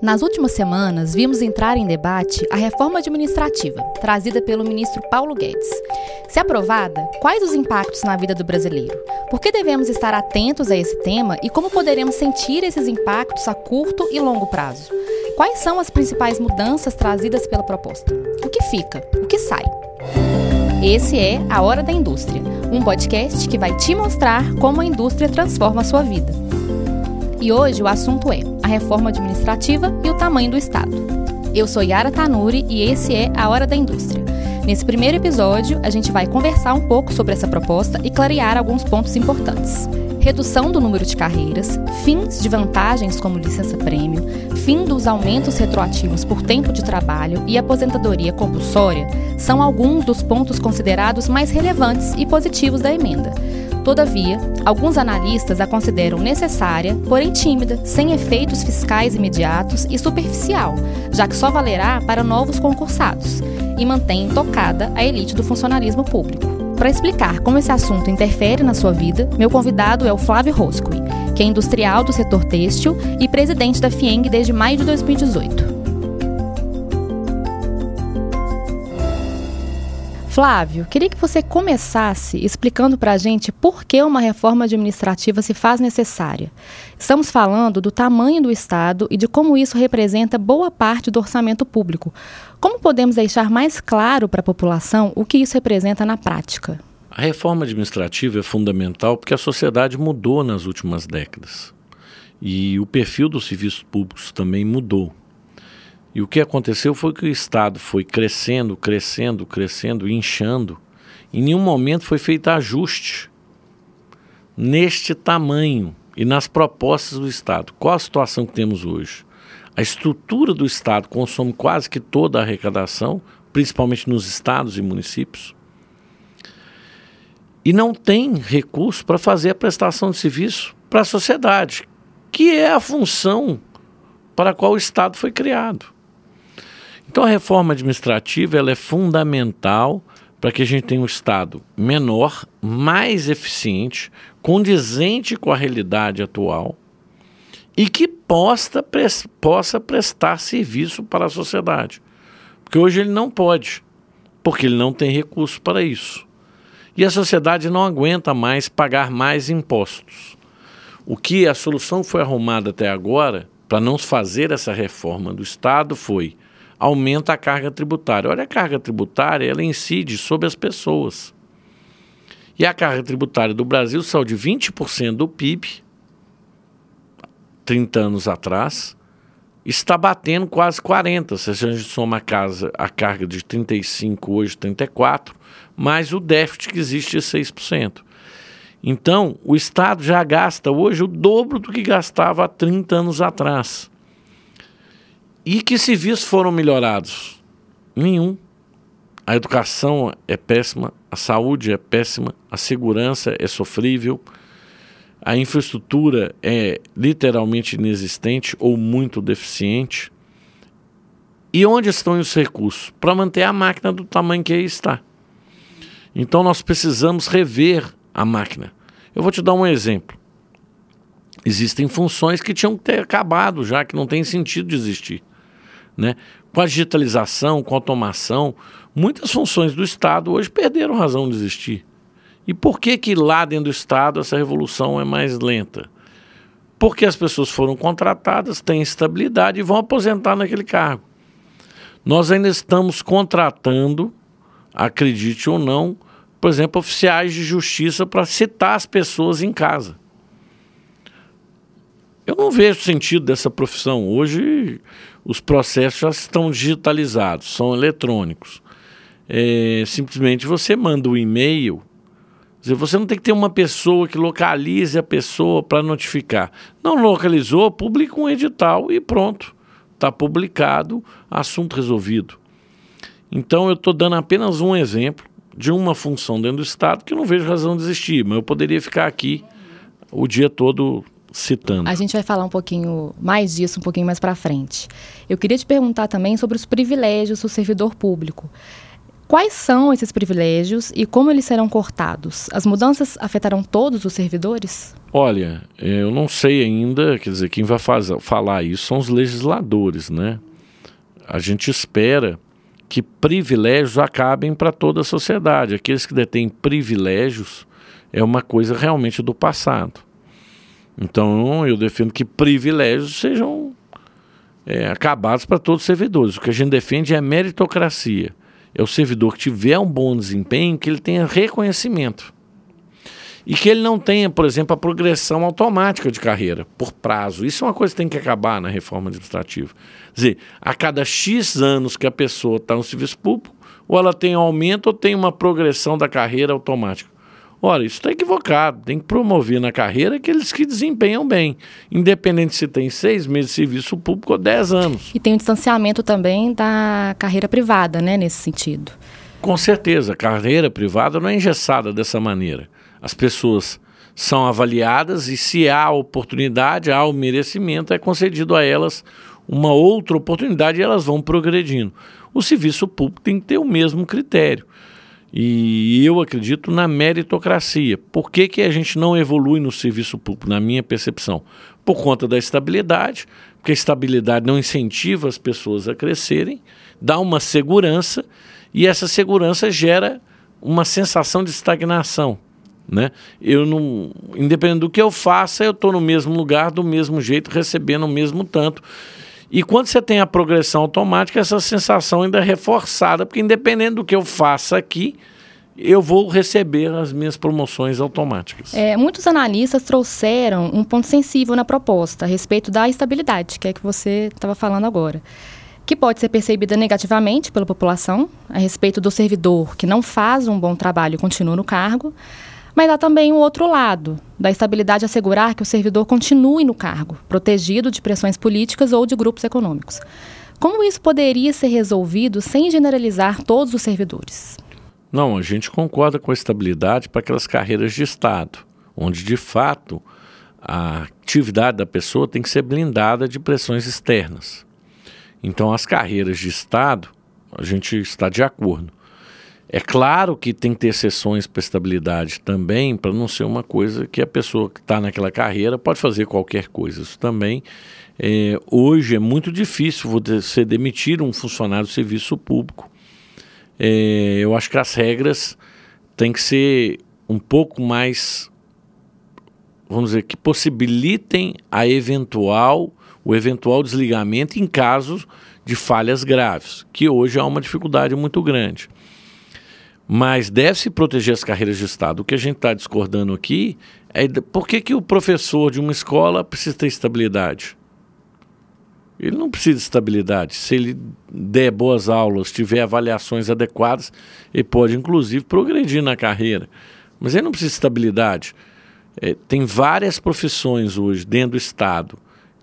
Nas últimas semanas, vimos entrar em debate a reforma administrativa, trazida pelo ministro Paulo Guedes. Se aprovada, quais os impactos na vida do brasileiro? Por que devemos estar atentos a esse tema e como poderemos sentir esses impactos a curto e longo prazo? Quais são as principais mudanças trazidas pela proposta? O que fica? O que sai? Esse é A Hora da Indústria, um podcast que vai te mostrar como a indústria transforma a sua vida. E hoje o assunto é a reforma administrativa e o tamanho do Estado. Eu sou Yara Tanuri e esse é A Hora da Indústria. Nesse primeiro episódio, a gente vai conversar um pouco sobre essa proposta e clarear alguns pontos importantes. Redução do número de carreiras, fins de vantagens como licença-prêmio, fim dos aumentos retroativos por tempo de trabalho e aposentadoria compulsória são alguns dos pontos considerados mais relevantes e positivos da emenda. Todavia, alguns analistas a consideram necessária, porém tímida, sem efeitos fiscais imediatos e superficial, já que só valerá para novos concursados, e mantém tocada a elite do funcionalismo público. Para explicar como esse assunto interfere na sua vida, meu convidado é o Flávio Roscoe, que é industrial do setor têxtil e presidente da FIENG desde maio de 2018. Flávio, queria que você começasse explicando para a gente por que uma reforma administrativa se faz necessária. Estamos falando do tamanho do Estado e de como isso representa boa parte do orçamento público. Como podemos deixar mais claro para a população o que isso representa na prática? A reforma administrativa é fundamental porque a sociedade mudou nas últimas décadas. E o perfil dos serviços públicos também mudou. E o que aconteceu foi que o Estado foi crescendo, crescendo, crescendo, inchando. Em nenhum momento foi feito ajuste neste tamanho e nas propostas do Estado. Qual a situação que temos hoje? A estrutura do Estado consome quase que toda a arrecadação, principalmente nos estados e municípios, e não tem recurso para fazer a prestação de serviço para a sociedade, que é a função para a qual o Estado foi criado. Então a reforma administrativa ela é fundamental para que a gente tenha um Estado menor, mais eficiente, condizente com a realidade atual e que possa, possa prestar serviço para a sociedade. Porque hoje ele não pode, porque ele não tem recurso para isso. E a sociedade não aguenta mais pagar mais impostos. O que a solução foi arrumada até agora para não fazer essa reforma do Estado foi aumenta a carga tributária. Olha, a carga tributária ela incide sobre as pessoas. E a carga tributária do Brasil saiu de 20% do PIB, 30 anos atrás, está batendo quase 40%. Se a gente soma a, casa, a carga de 35%, hoje 34%, mais o déficit que existe de 6%. Então, o Estado já gasta hoje o dobro do que gastava há 30 anos atrás. E que serviços foram melhorados? Nenhum. A educação é péssima, a saúde é péssima, a segurança é sofrível, a infraestrutura é literalmente inexistente ou muito deficiente. E onde estão os recursos? Para manter a máquina do tamanho que aí está. Então nós precisamos rever a máquina. Eu vou te dar um exemplo. Existem funções que tinham que ter acabado já, que não tem sentido de existir. Né? Com a digitalização, com a automação, muitas funções do Estado hoje perderam razão de existir. E por que que lá dentro do Estado essa revolução é mais lenta? Porque as pessoas foram contratadas, têm estabilidade e vão aposentar naquele cargo. Nós ainda estamos contratando, acredite ou não, por exemplo, oficiais de justiça para citar as pessoas em casa. Eu não vejo sentido dessa profissão. Hoje os processos já estão digitalizados, são eletrônicos. É, simplesmente você manda um e-mail. Você não tem que ter uma pessoa que localize a pessoa para notificar. Não localizou, publica um edital e pronto. Está publicado, assunto resolvido. Então eu estou dando apenas um exemplo de uma função dentro do Estado que eu não vejo razão de existir, mas eu poderia ficar aqui o dia todo citando. A gente vai falar um pouquinho mais disso um pouquinho mais para frente. Eu queria te perguntar também sobre os privilégios do servidor público. Quais são esses privilégios e como eles serão cortados? As mudanças afetarão todos os servidores? Olha, eu não sei ainda, quer dizer, quem vai fazer, falar isso são os legisladores, né? A gente espera que privilégios acabem para toda a sociedade. Aqueles que detêm privilégios é uma coisa realmente do passado. Então eu defendo que privilégios sejam é, acabados para todos os servidores. O que a gente defende é meritocracia é o servidor que tiver um bom desempenho, que ele tenha reconhecimento. E que ele não tenha, por exemplo, a progressão automática de carreira por prazo. Isso é uma coisa que tem que acabar na reforma administrativa. Quer dizer, a cada X anos que a pessoa está no serviço público, ou ela tem um aumento ou tem uma progressão da carreira automática. Ora, isso está equivocado. Tem que promover na carreira aqueles que desempenham bem, independente se tem seis meses de serviço público ou dez anos. E tem um distanciamento também da carreira privada, né, nesse sentido. Com certeza, a carreira privada não é engessada dessa maneira. As pessoas são avaliadas e se há oportunidade, há o merecimento, é concedido a elas uma outra oportunidade e elas vão progredindo. O serviço público tem que ter o mesmo critério. E eu acredito na meritocracia. Por que, que a gente não evolui no serviço público, na minha percepção? Por conta da estabilidade, porque a estabilidade não incentiva as pessoas a crescerem, dá uma segurança, e essa segurança gera uma sensação de estagnação. Né? Eu não, independente do que eu faça, eu estou no mesmo lugar, do mesmo jeito, recebendo o mesmo tanto. E quando você tem a progressão automática, essa sensação ainda é reforçada, porque independente do que eu faça aqui, eu vou receber as minhas promoções automáticas. É, muitos analistas trouxeram um ponto sensível na proposta a respeito da estabilidade, que é que você estava falando agora, que pode ser percebida negativamente pela população a respeito do servidor que não faz um bom trabalho e continua no cargo, mas há também o outro lado, da estabilidade assegurar que o servidor continue no cargo, protegido de pressões políticas ou de grupos econômicos. Como isso poderia ser resolvido sem generalizar todos os servidores? Não, a gente concorda com a estabilidade para aquelas carreiras de Estado, onde de fato a atividade da pessoa tem que ser blindada de pressões externas. Então, as carreiras de Estado, a gente está de acordo. É claro que tem que ter exceções para estabilidade também, para não ser uma coisa que a pessoa que está naquela carreira pode fazer qualquer coisa. Isso também, é, hoje é muito difícil você demitir um funcionário do serviço público. É, eu acho que as regras têm que ser um pouco mais, vamos dizer, que possibilitem a eventual, o eventual desligamento em casos de falhas graves, que hoje há uma dificuldade muito grande. Mas deve-se proteger as carreiras de Estado. O que a gente está discordando aqui é por que, que o professor de uma escola precisa ter estabilidade? Ele não precisa de estabilidade. Se ele der boas aulas, tiver avaliações adequadas, ele pode, inclusive, progredir na carreira. Mas ele não precisa de estabilidade. É, tem várias profissões hoje dentro do Estado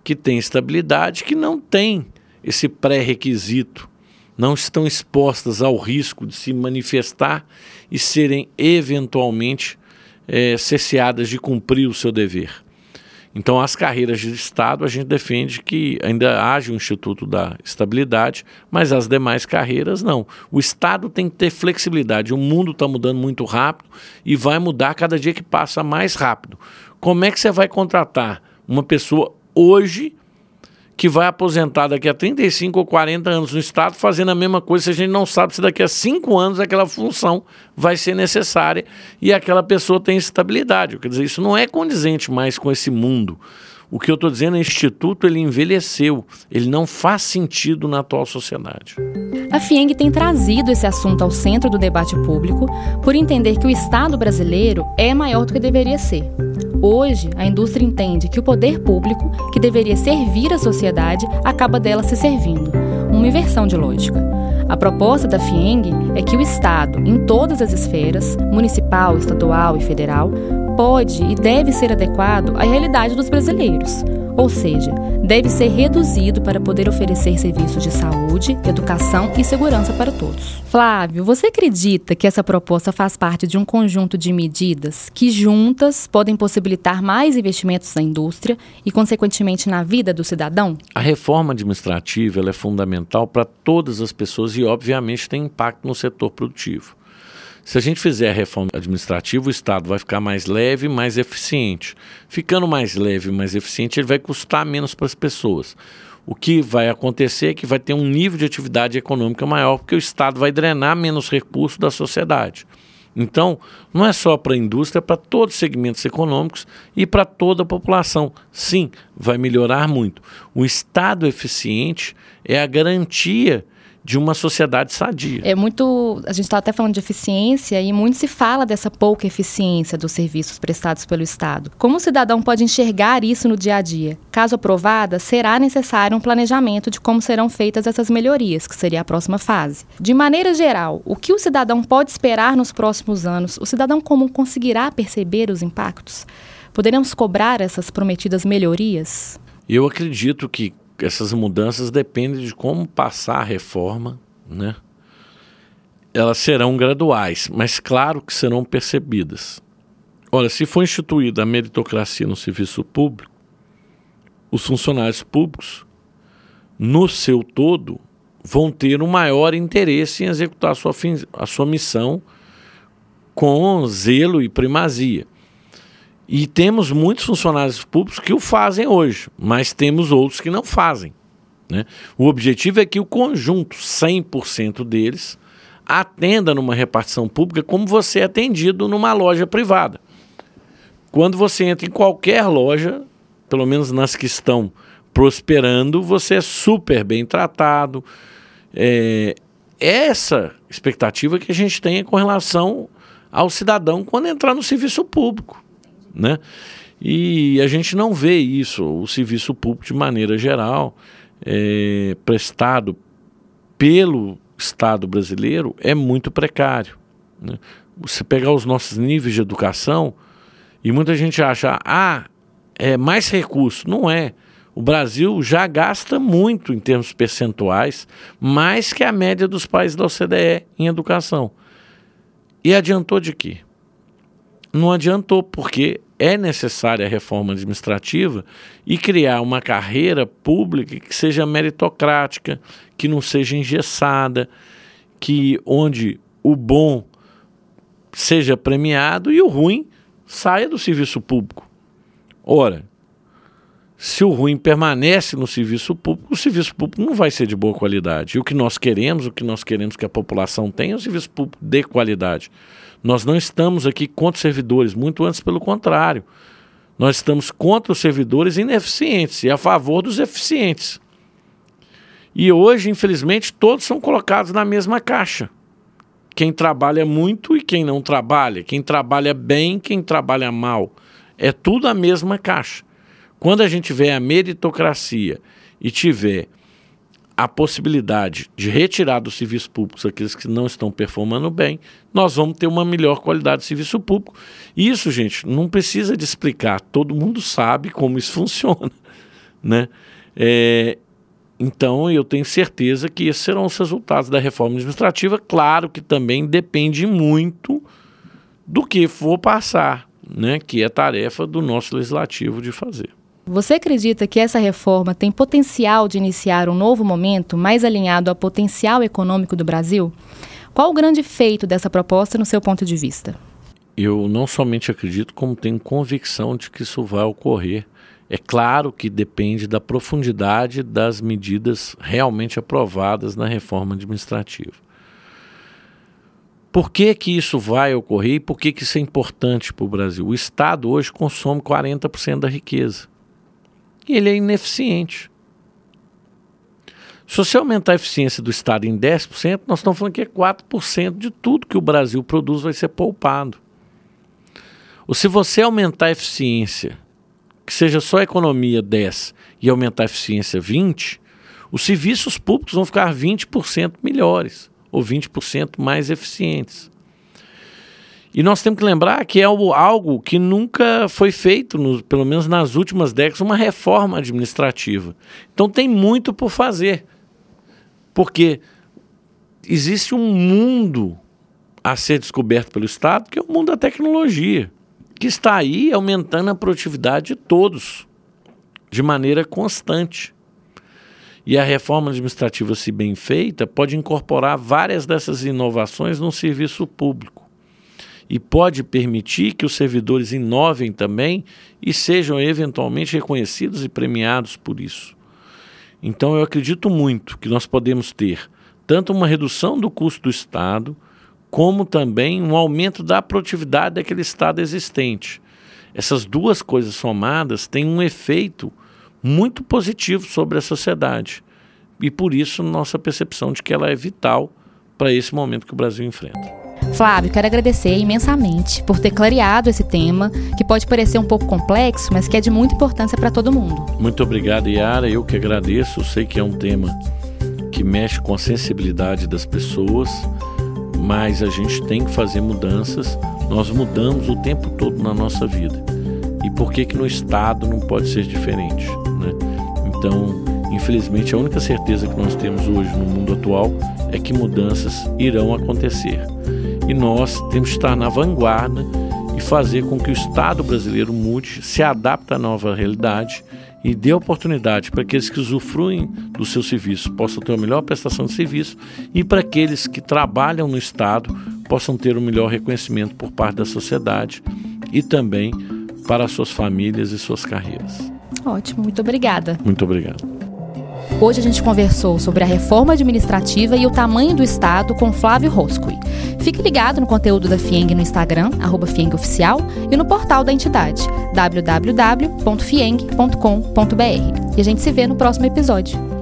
que têm estabilidade que não tem esse pré-requisito não estão expostas ao risco de se manifestar e serem eventualmente é, cesseadas de cumprir o seu dever. Então, as carreiras de Estado, a gente defende que ainda haja um Instituto da Estabilidade, mas as demais carreiras não. O Estado tem que ter flexibilidade. O mundo está mudando muito rápido e vai mudar cada dia que passa mais rápido. Como é que você vai contratar uma pessoa hoje que vai aposentar daqui a 35 ou 40 anos no Estado fazendo a mesma coisa, se a gente não sabe se daqui a 5 anos aquela função vai ser necessária e aquela pessoa tem estabilidade. Quer dizer, isso não é condizente mais com esse mundo. O que eu estou dizendo é o Instituto ele envelheceu, ele não faz sentido na atual sociedade. A FIENG tem trazido esse assunto ao centro do debate público por entender que o Estado brasileiro é maior do que deveria ser. Hoje, a indústria entende que o poder público, que deveria servir a sociedade, acaba dela se servindo. Uma inversão de lógica. A proposta da FIENG é que o Estado, em todas as esferas, municipal, estadual e federal, pode e deve ser adequado à realidade dos brasileiros. Ou seja, deve ser reduzido para poder oferecer serviços de saúde, educação e segurança para todos. Flávio, você acredita que essa proposta faz parte de um conjunto de medidas que juntas podem possibilitar mais investimentos na indústria e, consequentemente, na vida do cidadão? A reforma administrativa é fundamental para todas as pessoas e, obviamente, tem impacto no setor produtivo. Se a gente fizer a reforma administrativa, o Estado vai ficar mais leve, mais eficiente. Ficando mais leve, mais eficiente, ele vai custar menos para as pessoas. O que vai acontecer é que vai ter um nível de atividade econômica maior, porque o Estado vai drenar menos recursos da sociedade. Então, não é só para a indústria, é para todos os segmentos econômicos e para toda a população. Sim, vai melhorar muito. O Estado eficiente é a garantia de uma sociedade sadia. É muito. A gente está até falando de eficiência e muito se fala dessa pouca eficiência dos serviços prestados pelo Estado. Como o cidadão pode enxergar isso no dia a dia? Caso aprovada, será necessário um planejamento de como serão feitas essas melhorias, que seria a próxima fase. De maneira geral, o que o cidadão pode esperar nos próximos anos? O cidadão comum conseguirá perceber os impactos? Poderemos cobrar essas prometidas melhorias? Eu acredito que essas mudanças dependem de como passar a reforma, né? Elas serão graduais, mas claro que serão percebidas. Olha, se for instituída a meritocracia no serviço público, os funcionários públicos, no seu todo, vão ter um maior interesse em executar a sua, a sua missão com zelo e primazia. E temos muitos funcionários públicos que o fazem hoje, mas temos outros que não fazem. Né? O objetivo é que o conjunto, 100% deles, atenda numa repartição pública como você é atendido numa loja privada. Quando você entra em qualquer loja, pelo menos nas que estão prosperando, você é super bem tratado. É essa expectativa que a gente tem com relação ao cidadão quando entrar no serviço público né? E a gente não vê isso, o serviço público de maneira geral, é, prestado pelo Estado brasileiro, é muito precário. Né? Você pegar os nossos níveis de educação, e muita gente acha, ah, é mais recurso. Não é. O Brasil já gasta muito em termos percentuais, mais que a média dos países da OCDE em educação. E adiantou de quê? Não adiantou, porque é necessária a reforma administrativa e criar uma carreira pública que seja meritocrática, que não seja engessada, que onde o bom seja premiado e o ruim saia do serviço público. Ora, se o ruim permanece no serviço público, o serviço público não vai ser de boa qualidade. E o que nós queremos, o que nós queremos que a população tenha é um serviço público de qualidade. Nós não estamos aqui contra os servidores, muito antes pelo contrário. Nós estamos contra os servidores ineficientes e a favor dos eficientes. E hoje, infelizmente, todos são colocados na mesma caixa. Quem trabalha muito e quem não trabalha, quem trabalha bem, quem trabalha mal. É tudo a mesma caixa. Quando a gente tiver a meritocracia e tiver a possibilidade de retirar dos serviços públicos aqueles que não estão performando bem, nós vamos ter uma melhor qualidade de serviço público. Isso, gente, não precisa de explicar, todo mundo sabe como isso funciona. Né? É, então, eu tenho certeza que esses serão os resultados da reforma administrativa. Claro que também depende muito do que for passar, né? que é tarefa do nosso legislativo de fazer. Você acredita que essa reforma tem potencial de iniciar um novo momento mais alinhado ao potencial econômico do Brasil? Qual o grande feito dessa proposta no seu ponto de vista? Eu não somente acredito, como tenho convicção de que isso vai ocorrer. É claro que depende da profundidade das medidas realmente aprovadas na reforma administrativa. Por que, que isso vai ocorrer e por que, que isso é importante para o Brasil? O Estado hoje consome 40% da riqueza e ele é ineficiente. Se você aumentar a eficiência do Estado em 10%, nós estamos falando que é 4% de tudo que o Brasil produz vai ser poupado. Ou se você aumentar a eficiência, que seja só a economia 10 e aumentar a eficiência 20, os serviços públicos vão ficar 20% melhores ou 20% mais eficientes. E nós temos que lembrar que é algo que nunca foi feito, no, pelo menos nas últimas décadas, uma reforma administrativa. Então tem muito por fazer. Porque existe um mundo a ser descoberto pelo Estado, que é o mundo da tecnologia, que está aí aumentando a produtividade de todos, de maneira constante. E a reforma administrativa, se bem feita, pode incorporar várias dessas inovações no serviço público. E pode permitir que os servidores inovem também e sejam eventualmente reconhecidos e premiados por isso. Então, eu acredito muito que nós podemos ter tanto uma redução do custo do Estado, como também um aumento da produtividade daquele Estado existente. Essas duas coisas somadas têm um efeito muito positivo sobre a sociedade. E por isso nossa percepção de que ela é vital para esse momento que o Brasil enfrenta. Flávio, quero agradecer imensamente por ter clareado esse tema, que pode parecer um pouco complexo, mas que é de muita importância para todo mundo. Muito obrigado, Yara. Eu que agradeço. Sei que é um tema que mexe com a sensibilidade das pessoas, mas a gente tem que fazer mudanças. Nós mudamos o tempo todo na nossa vida. E por que que no Estado não pode ser diferente? Né? Então, infelizmente, a única certeza que nós temos hoje no mundo atual é que mudanças irão acontecer. E nós temos que estar na vanguarda e fazer com que o Estado brasileiro mude, se adapte à nova realidade e dê oportunidade para aqueles que usufruem do seu serviço possam ter a melhor prestação de serviço e para aqueles que trabalham no Estado possam ter o melhor reconhecimento por parte da sociedade e também para suas famílias e suas carreiras. Ótimo, muito obrigada. Muito obrigado. Hoje a gente conversou sobre a reforma administrativa e o tamanho do Estado com Flávio Roscoe. Fique ligado no conteúdo da FIENG no Instagram, arroba Oficial, e no portal da entidade, www.fieng.com.br. E a gente se vê no próximo episódio.